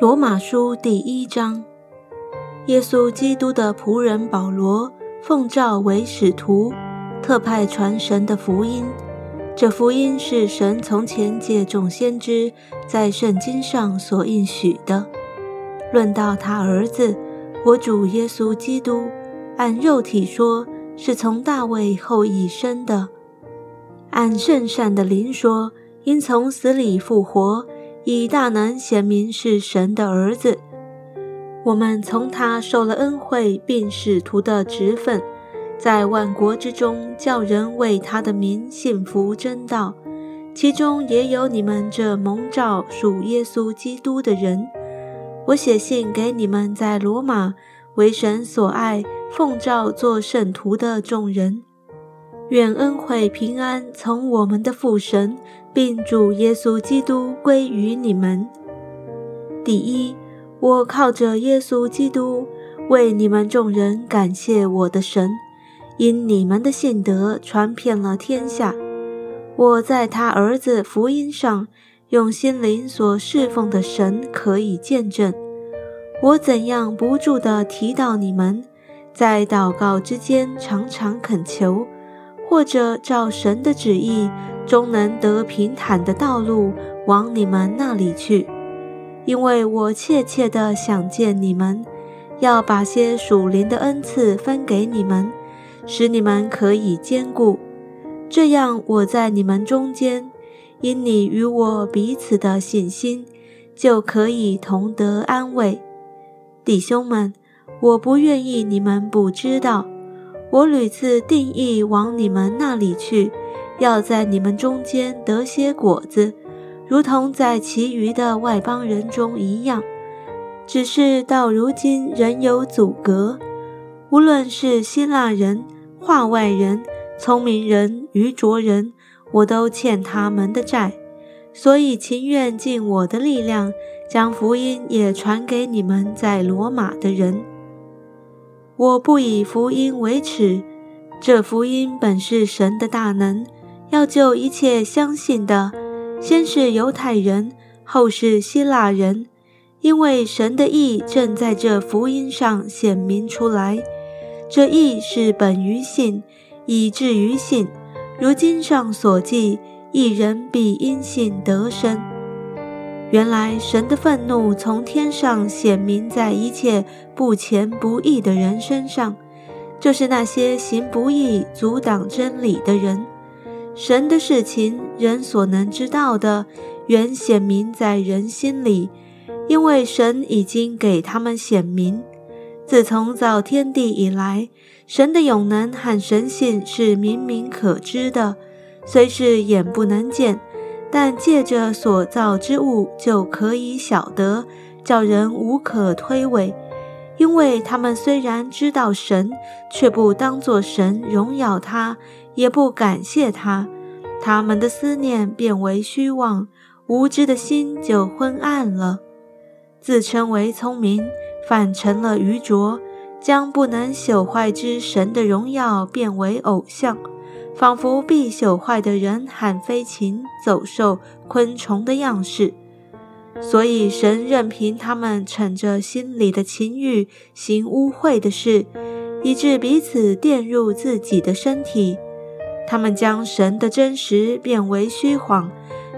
罗马书第一章，耶稣基督的仆人保罗奉召为使徒，特派传神的福音。这福音是神从前借众先知在圣经上所应许的。论到他儿子，我主耶稣基督，按肉体说，是从大卫后裔生的；按圣善的灵说，因从死里复活。以大能显明是神的儿子，我们从他受了恩惠，并使徒的职分，在万国之中叫人为他的名信服真道，其中也有你们这蒙召属耶稣基督的人。我写信给你们在罗马为神所爱、奉召做圣徒的众人，愿恩惠平安从我们的父神。并主耶稣基督归于你们。第一，我靠着耶稣基督为你们众人感谢我的神，因你们的信德传遍了天下。我在他儿子福音上用心灵所侍奉的神可以见证。我怎样不住地提到你们，在祷告之间常常恳求，或者照神的旨意。终能得平坦的道路往你们那里去，因为我切切的想见你们，要把些属灵的恩赐分给你们，使你们可以兼顾。这样我在你们中间，因你与我彼此的信心，就可以同得安慰。弟兄们，我不愿意你们不知道，我屡次定义往你们那里去。要在你们中间得些果子，如同在其余的外邦人中一样。只是到如今仍有阻隔，无论是希腊人、化外人、聪明人、愚拙人，我都欠他们的债，所以情愿尽我的力量，将福音也传给你们在罗马的人。我不以福音为耻，这福音本是神的大能。要救一切相信的，先是犹太人，后是希腊人，因为神的意正在这福音上显明出来。这意是本于信，以至于信。如经上所记，一人必因信得生。原来神的愤怒从天上显明在一切不虔不义的人身上，就是那些行不义、阻挡真理的人。神的事情，人所能知道的，原显明在人心里，因为神已经给他们显明。自从造天地以来，神的永能和神性是明明可知的，虽是眼不能见，但借着所造之物就可以晓得，叫人无可推诿。因为他们虽然知道神，却不当作神荣耀他。也不感谢他，他们的思念变为虚妄，无知的心就昏暗了。自称为聪明，反成了愚拙，将不能朽坏之神的荣耀变为偶像，仿佛必朽坏的人喊飞禽走兽、昆虫的样式。所以神任凭他们逞着心里的情欲行污秽的事，以致彼此玷入自己的身体。他们将神的真实变为虚谎，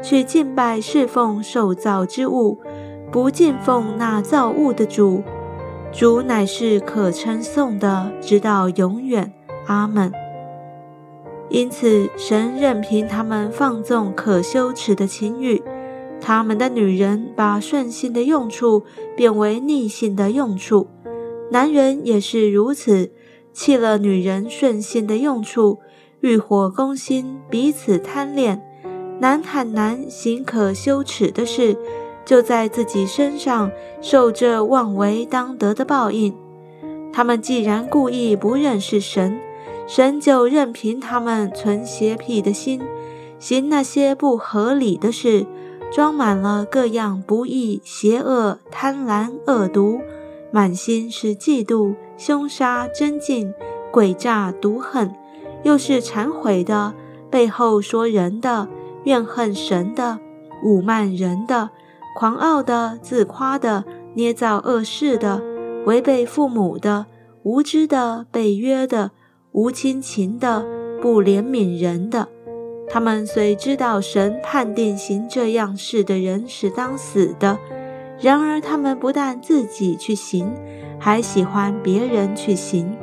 去敬拜侍奉受造之物，不敬奉那造物的主。主乃是可称颂的，直到永远。阿门。因此，神任凭他们放纵可羞耻的情欲，他们的女人把顺性的用处变为逆性的用处，男人也是如此，弃了女人顺性的用处。欲火攻心，彼此贪恋，男坦男行可羞耻的事，就在自己身上受这妄为当得的报应。他们既然故意不认识神，神就任凭他们存邪僻的心，行那些不合理的事，装满了各样不义、邪恶、贪婪、恶毒，满心是嫉妒、凶杀、争竞、诡诈、毒恨。又是忏悔的，背后说人的，怨恨神的，侮慢人的，狂傲的、自夸的、捏造恶事的、违背父母的、无知的、被约的、无亲情的、不怜悯人的。他们虽知道神判定行这样事的人是当死的，然而他们不但自己去行，还喜欢别人去行。